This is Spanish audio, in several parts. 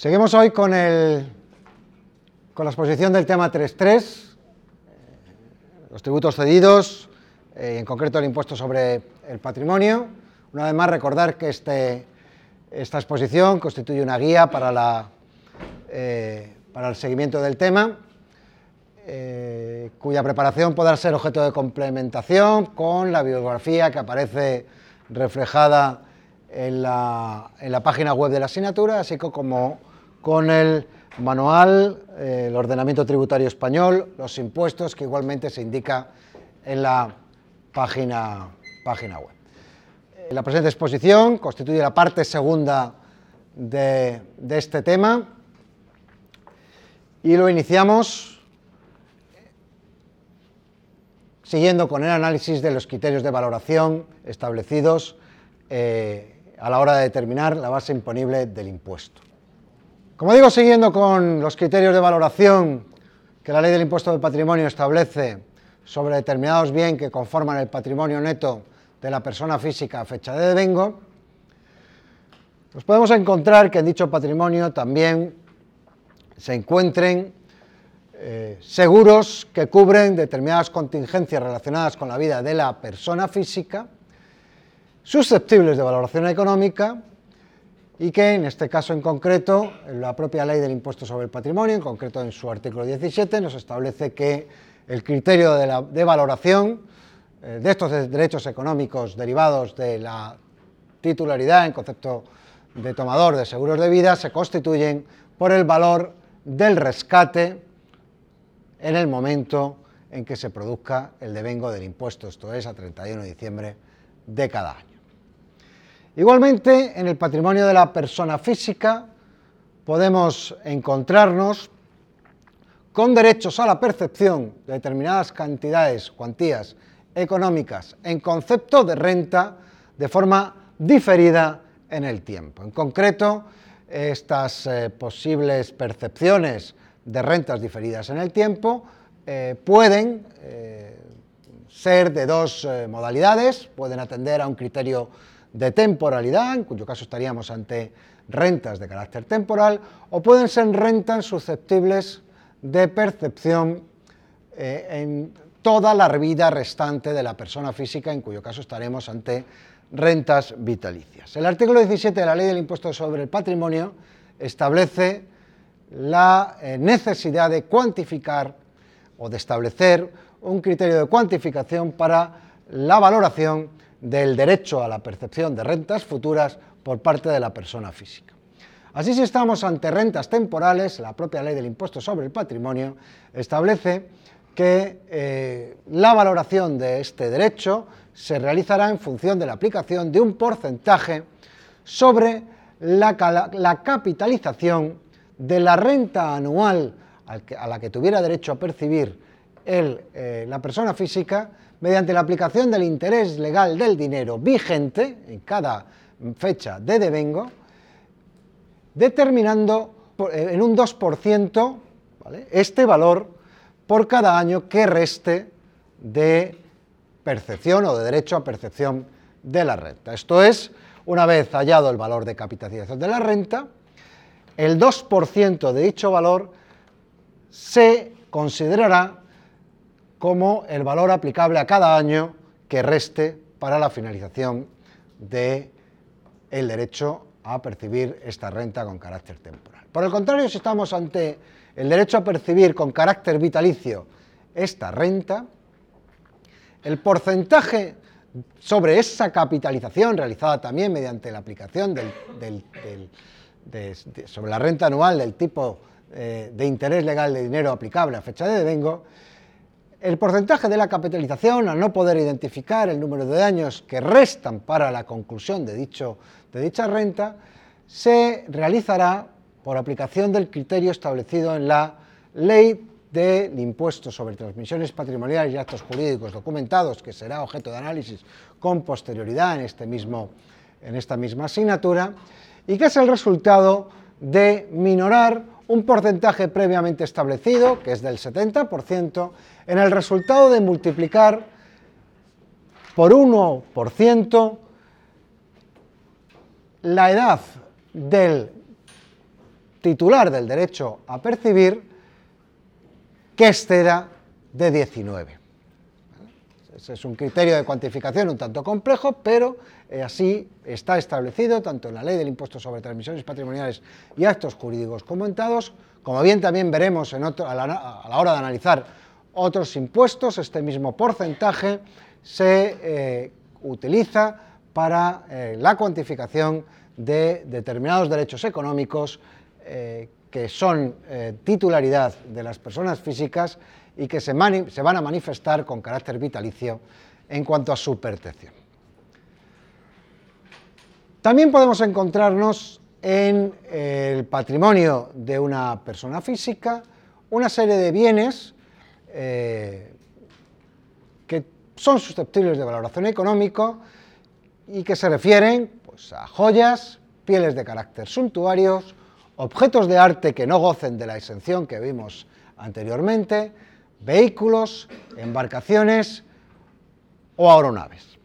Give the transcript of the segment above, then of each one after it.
Seguimos hoy con, el, con la exposición del tema 3.3, eh, los tributos cedidos, eh, en concreto el impuesto sobre el patrimonio. Una vez más, recordar que este, esta exposición constituye una guía para, la, eh, para el seguimiento del tema, cuya preparación podrá ser objeto de complementación con la bibliografía que aparece reflejada en la, en la página web de la asignatura, así como con el manual, eh, el ordenamiento tributario español, los impuestos, que igualmente se indica en la página, página web. La presente exposición constituye la parte segunda de, de este tema y lo iniciamos siguiendo con el análisis de los criterios de valoración establecidos eh, a la hora de determinar la base imponible del impuesto. Como digo, siguiendo con los criterios de valoración que la ley del impuesto del patrimonio establece sobre determinados bienes que conforman el patrimonio neto de la persona física a fecha de devengo, nos podemos encontrar que en dicho patrimonio también se encuentren eh, seguros que cubren determinadas contingencias relacionadas con la vida de la persona física, susceptibles de valoración económica y que en este caso en concreto, la propia ley del impuesto sobre el patrimonio, en concreto en su artículo 17, nos establece que el criterio de, valoración eh, de estos derechos económicos derivados de la titularidad en concepto de tomador de seguros de vida se constituyen por el valor del rescate en el momento en que se produzca el devengo del impuesto, esto es a 31 de diciembre de cada año. Igualmente, en el patrimonio de la persona física podemos encontrarnos con derechos a la percepción de determinadas cantidades, cuantías económicas en concepto de renta de forma diferida en el tiempo. En concreto, estas eh, posibles percepciones de rentas diferidas en el tiempo eh, pueden eh, ser de dos modalidades, pueden atender a un criterio de temporalidad, en cuyo caso estaríamos ante rentas de carácter temporal, o pueden ser rentas susceptibles de percepción en toda la vida restante de la persona física, en cuyo caso estaremos ante rentas vitalicias. El artículo 17 de la Ley del Impuesto sobre el Patrimonio establece la eh, necesidad de cuantificar o de establecer un criterio de cuantificación para la valoración del derecho a la percepción de rentas futuras por parte de la persona física. Así si estamos ante rentas temporales, la propia ley del impuesto sobre el patrimonio establece que eh, la valoración de este derecho se realizará en función de la aplicación de un porcentaje sobre la, capitalización de la renta anual a la que tuviera derecho a percibir eh, la persona física mediante la aplicación del interés legal del dinero vigente en cada fecha de devengo, determinando eh, en un 2% este valor por cada año que reste de percepción o de derecho a percepción de la renta. Esto es, una vez hallado el valor de capitalización de la renta, el 2% de dicho valor se considerará como el valor aplicable a cada año que reste para la finalización del el derecho a percibir esta renta con carácter temporal. Por el contrario, si estamos ante el derecho a percibir con carácter vitalicio esta renta, el porcentaje sobre esa capitalización realizada también mediante la aplicación sobre la renta anual del tipo eh, de interés legal de dinero aplicable a fecha de devengo, el porcentaje de la capitalización, al no poder identificar el número de años que restan para la conclusión de, dicho, de dicha renta, se realizará por aplicación del criterio establecido en la Ley del Impuesto sobre Transmisiones Patrimoniales y Actos Jurídicos Documentados, que será objeto de análisis con posterioridad en, este mismo, en esta misma asignatura, y que es el resultado de minorar un porcentaje previamente establecido, que es del 70%, en el resultado de multiplicar por 1% la edad del titular del derecho a percibir que exceda de 19. Ese es un criterio de cuantificación un tanto complejo, pero eh, así está establecido tanto en la ley del impuesto sobre transmisiones patrimoniales y actos jurídicos comentados, como bien también veremos a, la, hora de analizar otros impuestos, este mismo porcentaje se eh, utiliza para eh, la cuantificación de determinados derechos económicos que son titularidad de las personas físicas y que se, van a manifestar con carácter vitalicio en cuanto a su percepción. También podemos encontrarnos en el patrimonio de una persona física una serie de bienes eh, que son susceptibles de valoración económico y que se refieren pues, a joyas, pieles de carácter suntuarios, objetos de arte que no gocen de la exención que vimos anteriormente, vehículos, embarcaciones o aeronaves.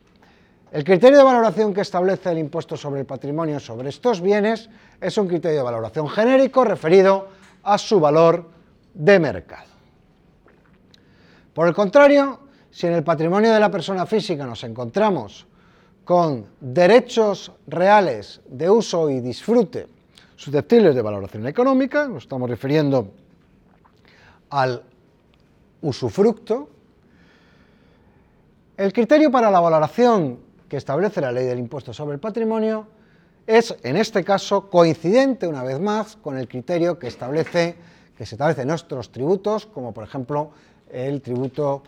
El criterio de valoración que establece el impuesto sobre el patrimonio sobre estos bienes es un criterio de valoración genérico referido a su valor de mercado. Por el contrario, si en el patrimonio de la persona física nos encontramos con derechos reales de uso y disfrute susceptibles de valoración económica, nos estamos refiriendo al usufructo, el criterio para la valoración que establece la ley del impuesto sobre el patrimonio es, en este caso, coincidente una vez más con el criterio que establece que se establece en nuestros tributos, como por ejemplo el tributo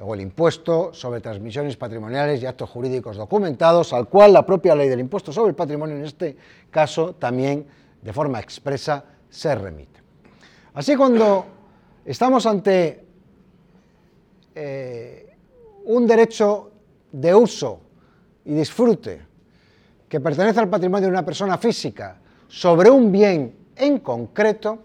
o el impuesto sobre transmisiones patrimoniales y actos jurídicos documentados, al cual la propia ley del impuesto sobre el patrimonio en este caso también de forma expresa se remite. Así cuando estamos ante eh, un derecho de uso y disfrute que pertenece al patrimonio de una persona física sobre un bien en concreto,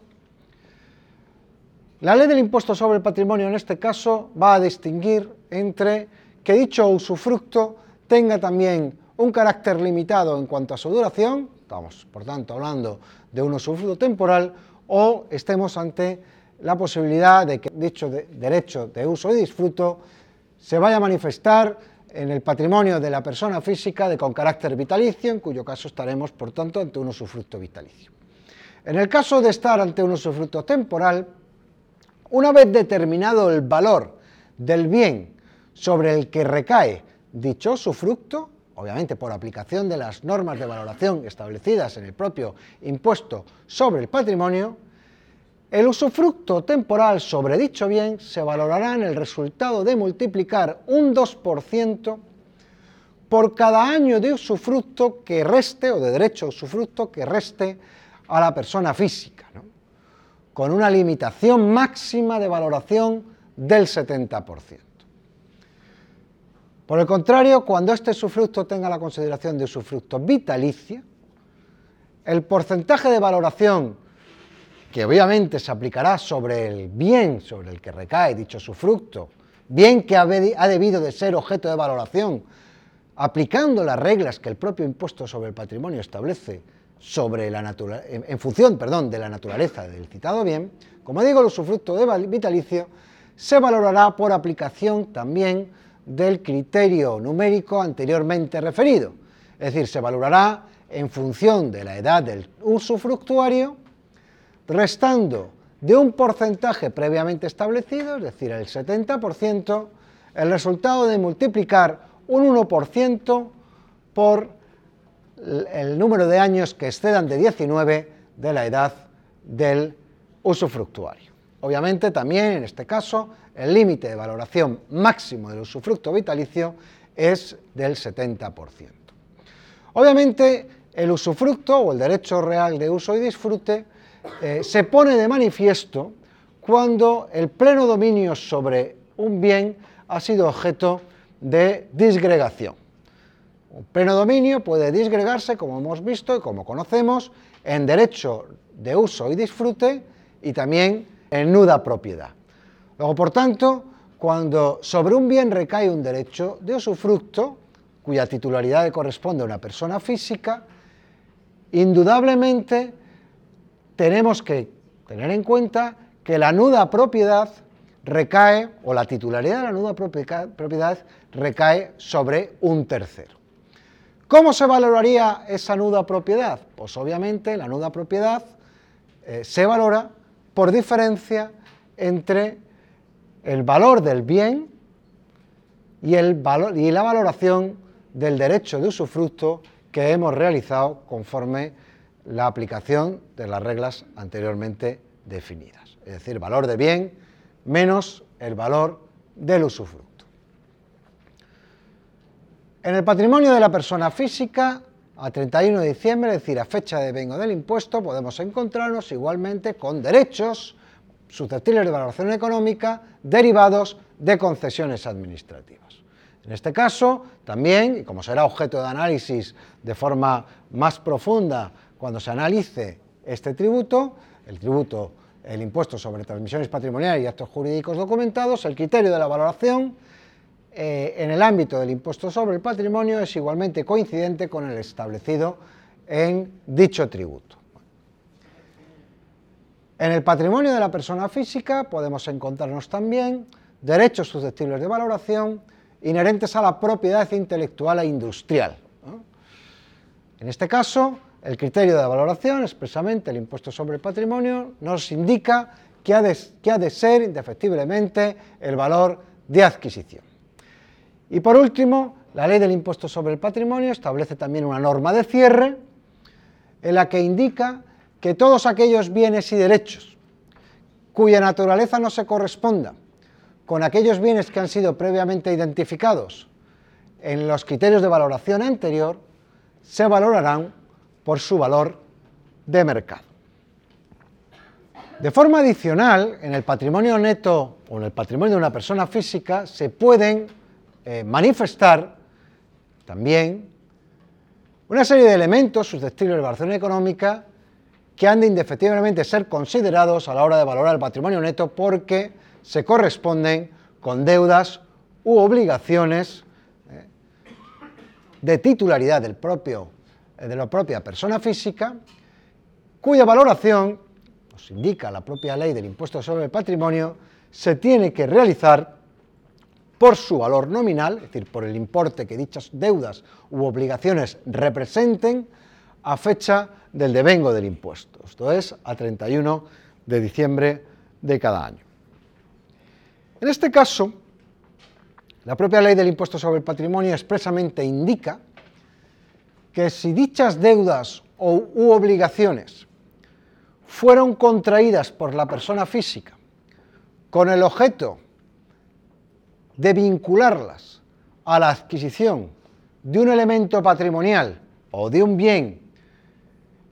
la ley del impuesto sobre el patrimonio en este caso va a distinguir entre que dicho usufructo tenga también un carácter limitado en cuanto a su duración, estamos por tanto hablando de un usufructo temporal, o estemos ante la posibilidad de que dicho derecho de uso y disfruto se vaya a manifestar en el patrimonio de la persona física de con carácter vitalicio, en cuyo caso estaremos, por tanto, ante un usufructo vitalicio. En el caso de estar ante un usufructo temporal, una vez determinado el valor del bien sobre el que recae dicho usufructo, obviamente por aplicación de las normas de valoración establecidas en el propio impuesto sobre el patrimonio, el usufructo temporal sobre dicho bien se valorará en el resultado de multiplicar un 2% por cada año de usufructo que reste, o de derecho a usufructo que reste a la persona física, con una limitación máxima de valoración del 70%. Por el contrario, cuando este usufructo tenga la consideración de usufructo vitalicio, el porcentaje de valoración que obviamente se aplicará sobre el bien sobre el que recae dicho su fruto, bien que ha debido de ser objeto de valoración, aplicando las reglas que el propio impuesto sobre el patrimonio establece sobre la en función perdón, de la naturaleza del citado bien, como digo, el usufructo de vitalicio se valorará por aplicación también del criterio numérico anteriormente referido, es decir, se valorará en función de la edad del usufructuario restando de un porcentaje previamente establecido, es decir, el 70%, el resultado de multiplicar un 1% por el número de años que excedan de 19 de la edad del usufructuario. Obviamente también en este caso el límite de valoración máximo del usufructo vitalicio es del 70%. Obviamente el usufructo o el derecho real de uso y disfrute eh, se pone de manifiesto cuando el pleno dominio sobre un bien ha sido objeto de disgregación. Un pleno dominio puede disgregarse, como hemos visto y como conocemos, en derecho de uso y disfrute y también en nuda propiedad. Luego, por tanto, cuando sobre un bien recae un derecho de usufructo, cuya titularidad corresponde a una persona física, indudablemente tenemos que tener en cuenta que la nuda propiedad recae, o la titularidad de la nuda propiedad recae sobre un tercero. ¿Cómo se valoraría esa nuda propiedad? Pues obviamente la nuda propiedad eh, se valora por diferencia entre el valor del bien y, el valor, y la valoración del derecho de usufructo que hemos realizado conforme la aplicación de las reglas anteriormente definidas. Es decir, valor de bien menos el valor del usufructo. En el patrimonio de la persona física, a 31 de diciembre, es decir, a fecha de vengo del impuesto, podemos encontrarnos igualmente con derechos susceptibles de valoración económica derivados de concesiones administrativas. En este caso, también, y como será objeto de análisis de forma más profunda cuando se analice este tributo, el tributo, el impuesto sobre transmisiones patrimoniales y actos jurídicos documentados, el criterio de la valoración eh, en el ámbito del impuesto sobre el patrimonio es igualmente coincidente con el establecido en dicho tributo. En el patrimonio de la persona física podemos encontrarnos también derechos susceptibles de valoración inherentes a la propiedad intelectual e industrial. En este caso, el criterio de valoración, expresamente el impuesto sobre el patrimonio, nos indica que ha de, que ha de ser indefectiblemente el valor de adquisición. Y por último, la ley del impuesto sobre el patrimonio establece también una norma de cierre en la que indica que todos aquellos bienes y derechos cuya naturaleza no se corresponda con aquellos bienes que han sido previamente identificados en los criterios de valoración anterior, se valorarán por su valor de mercado. De forma adicional, en el patrimonio neto o en el patrimonio de una persona física se pueden eh, manifestar también una serie de elementos susceptibles de valoración económica que han de indefectiblemente ser considerados a la hora de valorar el patrimonio neto porque se corresponden con deudas u obligaciones eh, de titularidad del propio, eh, de la propia persona física, cuya valoración, nos indica la propia ley del impuesto sobre el patrimonio, se tiene que realizar por su valor nominal, es decir, por el importe que dichas deudas u obligaciones representen, a fecha del devengo del impuesto, esto es, a 31 de diciembre de cada año. En este caso, la propia ley del impuesto sobre el patrimonio expresamente indica que si dichas deudas u obligaciones fueron contraídas por la persona física con el objeto de vincularlas a la adquisición de un elemento patrimonial o de un bien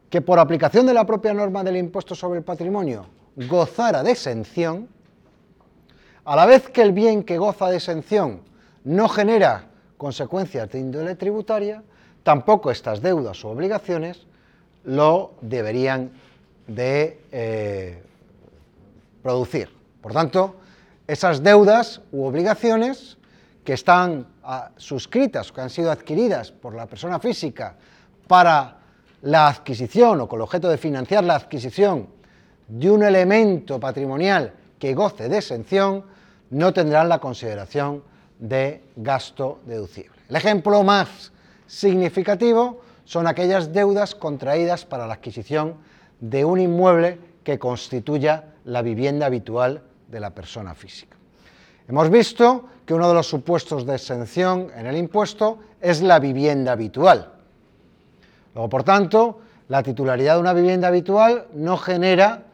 que por aplicación de la propia norma del impuesto sobre el patrimonio gozara de exención, a la vez que el bien que goza de exención no genera consecuencias de índole tributaria, tampoco estas deudas o obligaciones lo deberían de eh, producir. Por tanto, esas deudas u obligaciones que están ah, suscritas, que han sido adquiridas por la persona física para la adquisición o con el objeto de financiar la adquisición de un elemento patrimonial que goce de exención, no tendrán la consideración de gasto deducible. El ejemplo más significativo son aquellas deudas contraídas para la adquisición de un inmueble que constituya la vivienda habitual de la persona física. Hemos visto que uno de los supuestos de exención en el impuesto es la vivienda habitual. Por tanto, la titularidad de una vivienda habitual no genera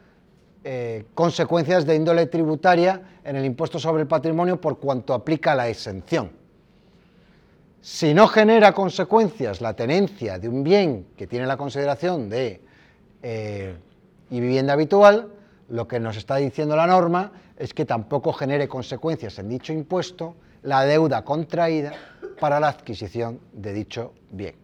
eh, consecuencias de índole tributaria en el impuesto sobre el patrimonio por cuanto aplica la exención. Si no genera consecuencias la tenencia de un bien que tiene la consideración de eh, y vivienda habitual, lo que nos está diciendo la norma es que tampoco genere consecuencias en dicho impuesto la deuda contraída para la adquisición de dicho bien.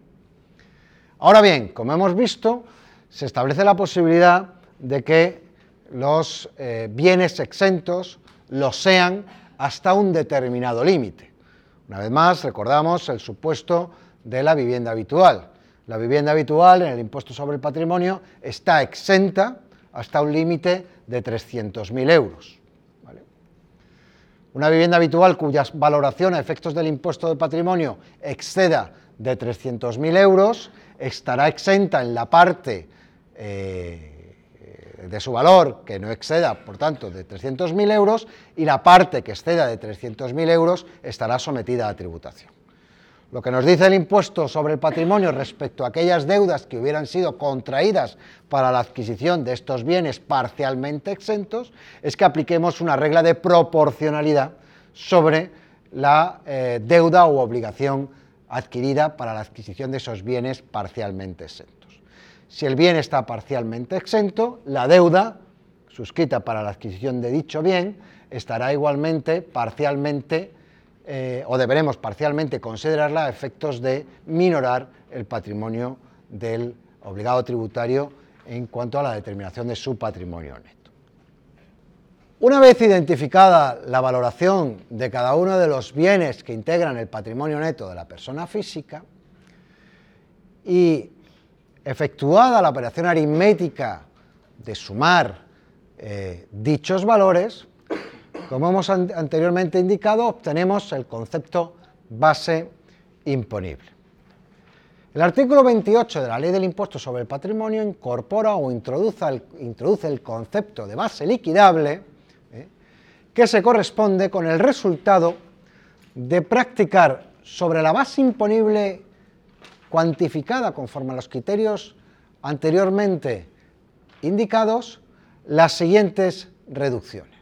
Ahora bien, como hemos visto, se establece la posibilidad de que los eh, bienes exentos lo sean hasta un determinado límite. Una vez más, recordamos el supuesto de la vivienda habitual. La vivienda habitual en el impuesto sobre el patrimonio está exenta hasta un límite de 300.000 euros. Una vivienda habitual cuya valoración a efectos del impuesto de patrimonio exceda de 300.000 euros estará exenta en la parte eh, de su valor que no exceda, por tanto, de 300.000 euros y la parte que exceda de 300.000 euros estará sometida a tributación. Lo que nos dice el impuesto sobre el patrimonio respecto a aquellas deudas que hubieran sido contraídas para la adquisición de estos bienes parcialmente exentos es que apliquemos una regla de proporcionalidad sobre la eh, deuda u obligación adquirida para la adquisición de esos bienes parcialmente exentos. Si el bien está parcialmente exento, la deuda suscrita para la adquisición de dicho bien estará igualmente parcialmente eh, o deberemos parcialmente considerarla a efectos de minorar el patrimonio del obligado tributario en cuanto a la determinación de su patrimonio neto. Una vez identificada la valoración de cada uno de los bienes que integran el patrimonio neto de la persona física y efectuada la operación aritmética de sumar eh, dichos valores, como hemos anteriormente indicado, obtenemos el concepto base imponible. El artículo 28 de la Ley del Impuesto sobre el Patrimonio incorpora o introduce el, concepto de base liquidable. Que se corresponde con el resultado de practicar sobre la base imponible cuantificada conforme a los criterios anteriormente indicados las siguientes reducciones.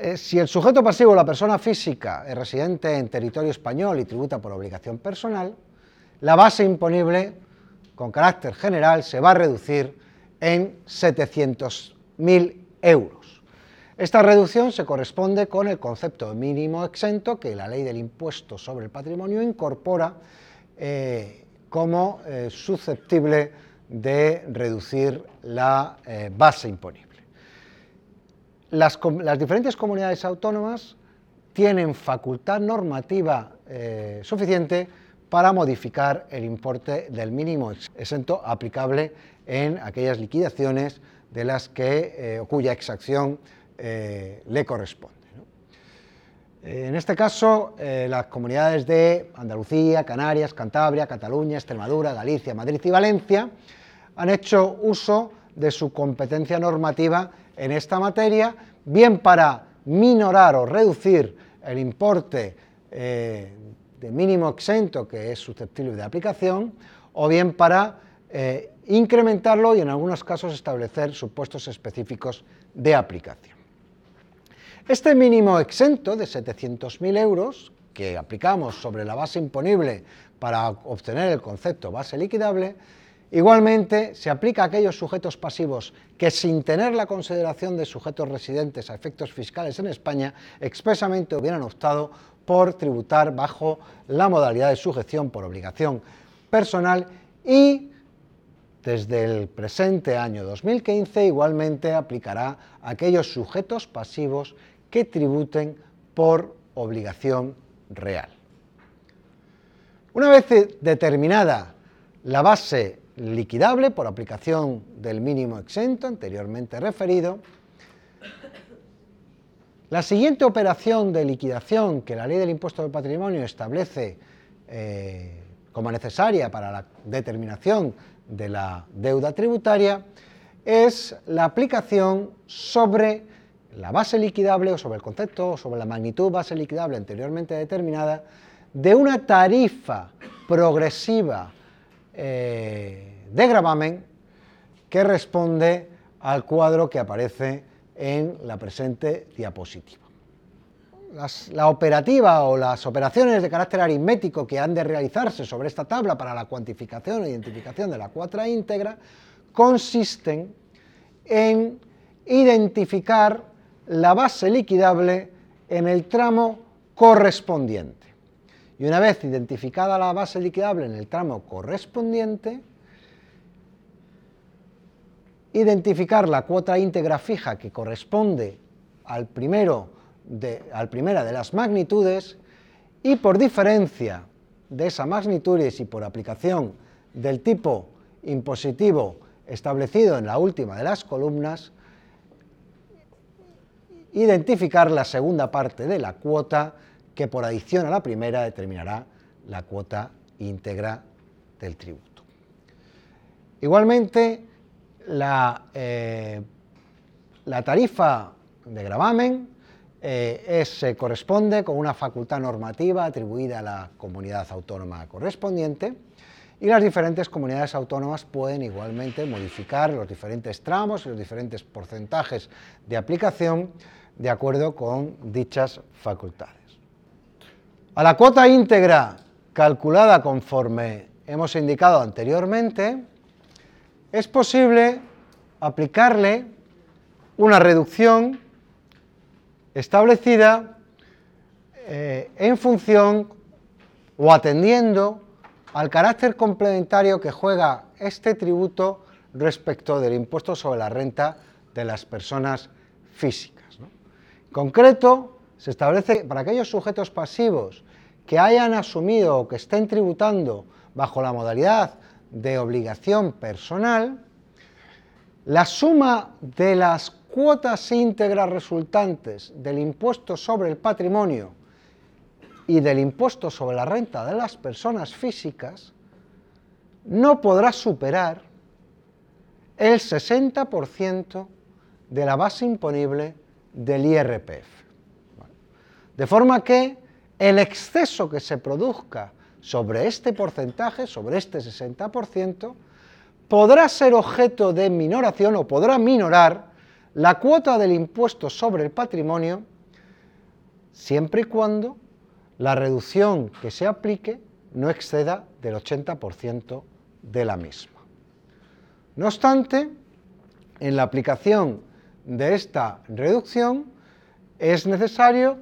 Eh, si el sujeto pasivo, la persona física, es residente en territorio español y tributa por obligación personal, la base imponible con carácter general se va a reducir en 700.000 euros. Esta reducción se corresponde con el concepto mínimo exento que la ley del impuesto sobre el patrimonio incorpora eh, como eh, susceptible de reducir la base imponible. Las, diferentes comunidades autónomas tienen facultad normativa eh, suficiente para modificar el importe del mínimo exento aplicable en aquellas liquidaciones de las que, eh, cuya exacción eh, le corresponde. En este caso, las comunidades de Andalucía, Canarias, Cantabria, Cataluña, Extremadura, Galicia, Madrid y Valencia han hecho uso de su competencia normativa en esta materia, bien para minorar o reducir el importe eh, de mínimo exento que es susceptible de aplicación, o bien para eh, incrementarlo y en algunos casos establecer supuestos específicos de aplicación. Este mínimo exento de 700.000 euros que aplicamos sobre la base imponible para obtener el concepto base liquidable Igualmente, se aplica a aquellos sujetos pasivos que sin tener la consideración de sujetos residentes a efectos fiscales en España, expresamente hubieran optado por tributar bajo la modalidad de sujeción por obligación personal y desde el presente año 2015 igualmente aplicará a aquellos sujetos pasivos que tributen por obligación real. Una vez determinada la base liquidable por aplicación del mínimo exento anteriormente referido. La siguiente operación de liquidación que la ley del impuesto del patrimonio establece eh, como necesaria para la determinación de la deuda tributaria es la aplicación sobre la base liquidable o sobre el concepto o sobre la magnitud base liquidable anteriormente determinada de una tarifa progresiva eh, de gravamen que responde al cuadro que aparece en la presente diapositiva. la operativa o las operaciones de carácter aritmético que han de realizarse sobre esta tabla para la cuantificación e identificación de la cuatra íntegra consisten en identificar la base liquidable en el tramo correspondiente. Y una vez identificada la base liquidable en el tramo correspondiente, identificar la cuota íntegra fija que corresponde al, primero de, al primera de las magnitudes y por diferencia de esa magnitudes y por aplicación del tipo impositivo establecido en la última de las columnas, identificar la segunda parte de la cuota que por adición a la primera determinará la cuota íntegra del tributo. Igualmente, la, eh, la tarifa de gravamen eh, se corresponde con una facultad normativa atribuida a la comunidad autónoma correspondiente y las diferentes comunidades autónomas pueden igualmente modificar los diferentes tramos y los diferentes porcentajes de aplicación de acuerdo con dichas facultades. A la cuota íntegra calculada conforme hemos indicado anteriormente, es posible aplicarle una reducción establecida eh, en función o atendiendo al carácter complementario que juega este tributo respecto del impuesto sobre la renta de las personas físicas. Concreto, se establece que para aquellos sujetos pasivos que hayan asumido o que estén tributando bajo la modalidad de obligación personal, la suma de las cuotas íntegras resultantes del impuesto sobre el patrimonio y del impuesto sobre la renta de las personas físicas no podrá superar el 60% de la base imponible del IRPF. De forma que el exceso que se produzca sobre este porcentaje, sobre este 60%, podrá ser objeto de minoración o podrá minorar la cuota del impuesto sobre el patrimonio siempre y cuando la reducción que se aplique no exceda del 80% de la misma. No obstante, en la aplicación de esta reducción es necesario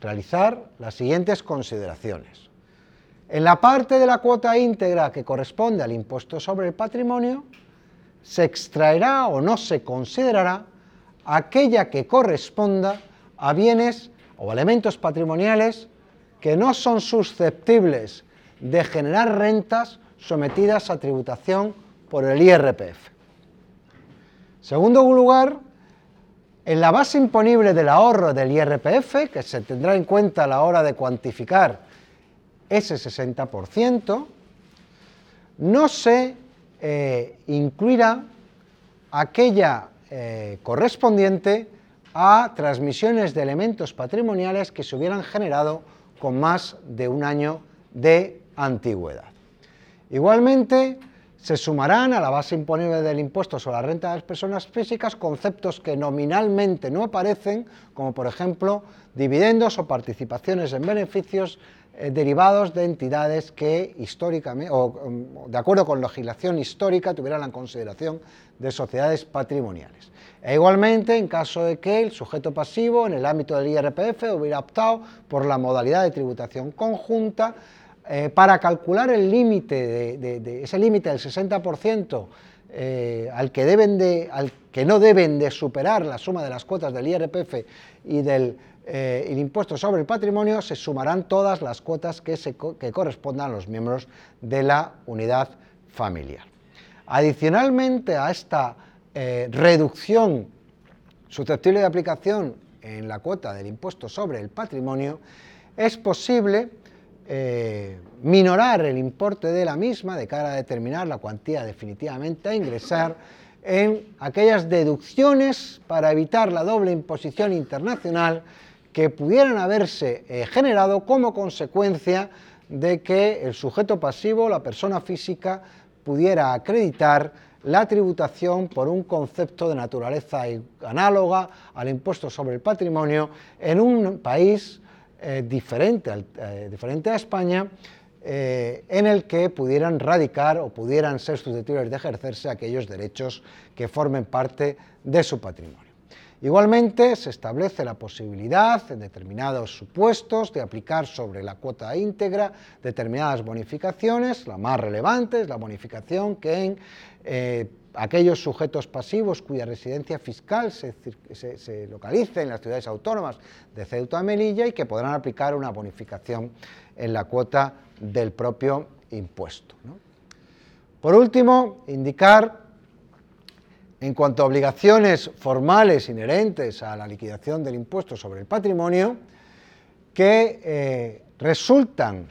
realizar las siguientes consideraciones. En la parte de la cuota íntegra que corresponde al impuesto sobre el patrimonio, se extraerá o no se considerará aquella que corresponda a bienes o elementos patrimoniales que no son susceptibles de generar rentas sometidas a tributación por el IRPF. Segundo lugar, en la base imponible del ahorro del IRPF, que se tendrá en cuenta a la hora de cuantificar ese 60%, no se eh, incluirá aquella eh, correspondiente a transmisiones de elementos patrimoniales que se hubieran generado con más de un año de antigüedad. Igualmente, se sumarán a la base imponible del impuesto sobre la renta de las personas físicas conceptos que nominalmente no aparecen, como por ejemplo dividendos o participaciones en beneficios eh, derivados de entidades que históricamente, o mm, de acuerdo con legislación histórica, tuvieran la consideración de sociedades patrimoniales. E igualmente, en caso de que el sujeto pasivo en el ámbito del IRPF hubiera optado por la modalidad de tributación conjunta, eh, para calcular el límite de, ese límite del 60% eh, al, que deben de, al que no deben de superar la suma de las cuotas del IRPF y del eh, impuesto sobre el patrimonio, se sumarán todas las cuotas que, que correspondan a los miembros de la unidad familiar. Adicionalmente a esta reducción susceptible de aplicación en la cuota del impuesto sobre el patrimonio, es posible eh, minorar el importe de la misma de cara a determinar la cuantía definitivamente a ingresar en aquellas deducciones para evitar la doble imposición internacional que pudieran haberse eh, generado como consecuencia de que el sujeto pasivo, la persona física, pudiera acreditar la tributación por un concepto de naturaleza análoga al impuesto sobre el patrimonio en un país eh, diferente, eh, diferente, a España, eh, en el que pudieran radicar o pudieran ser susceptibles de ejercerse aquellos derechos que formen parte de su patrimonio. Igualmente, se establece la posibilidad, en determinados supuestos, de aplicar sobre la cuota íntegra determinadas bonificaciones. La más relevante es la bonificación que en eh, aquellos sujetos pasivos cuya residencia fiscal se, localice en las ciudades autónomas de Ceuta y Melilla y que podrán aplicar una bonificación en la cuota del propio impuesto. Por último, indicar en cuanto a obligaciones formales inherentes a la liquidación del impuesto sobre el patrimonio, que eh, resultan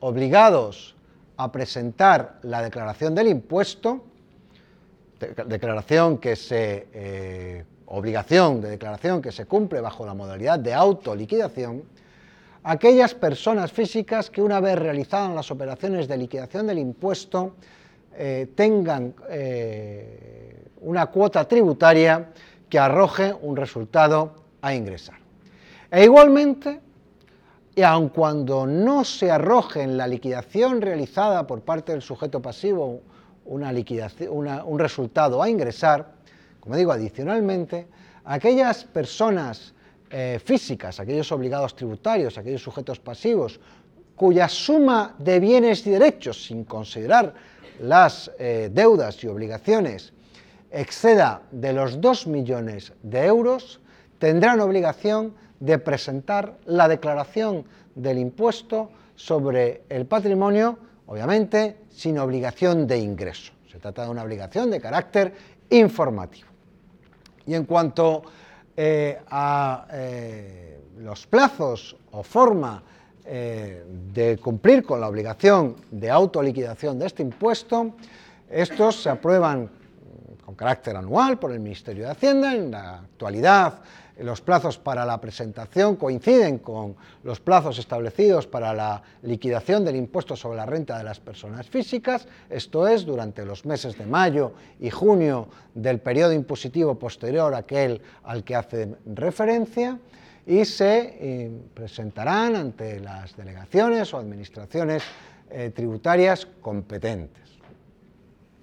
obligados a presentar la declaración del impuesto declaración que se, eh, obligación de declaración que se cumple bajo la modalidad de autoliquidación, aquellas personas físicas que una vez realizadas las operaciones de liquidación del impuesto eh, tengan eh, una cuota tributaria que arroje un resultado a ingresar. E igualmente, y aun cuando no se arroje en la liquidación realizada por parte del sujeto pasivo una liquidación, un resultado a ingresar, como digo, adicionalmente, aquellas personas eh, físicas, aquellos obligados tributarios, aquellos sujetos pasivos, cuya suma de bienes y derechos, sin considerar las eh, deudas y obligaciones, exceda de los 2 millones de euros, tendrán obligación de presentar la declaración del impuesto sobre el patrimonio obviamente sin obligación de ingreso. Se trata de una obligación de carácter informativo. Y en cuanto eh, a eh, los plazos o forma eh, de cumplir con la obligación de autoliquidación de este impuesto, estos se aprueban con carácter anual por el Ministerio de Hacienda. En la actualidad los plazos para la presentación coinciden con los plazos establecidos para la liquidación del impuesto sobre la renta de las personas físicas, esto es, durante los meses de mayo y junio del periodo impositivo posterior a aquel al que hace referencia, y se eh, presentarán ante las delegaciones o administraciones eh, tributarias competentes.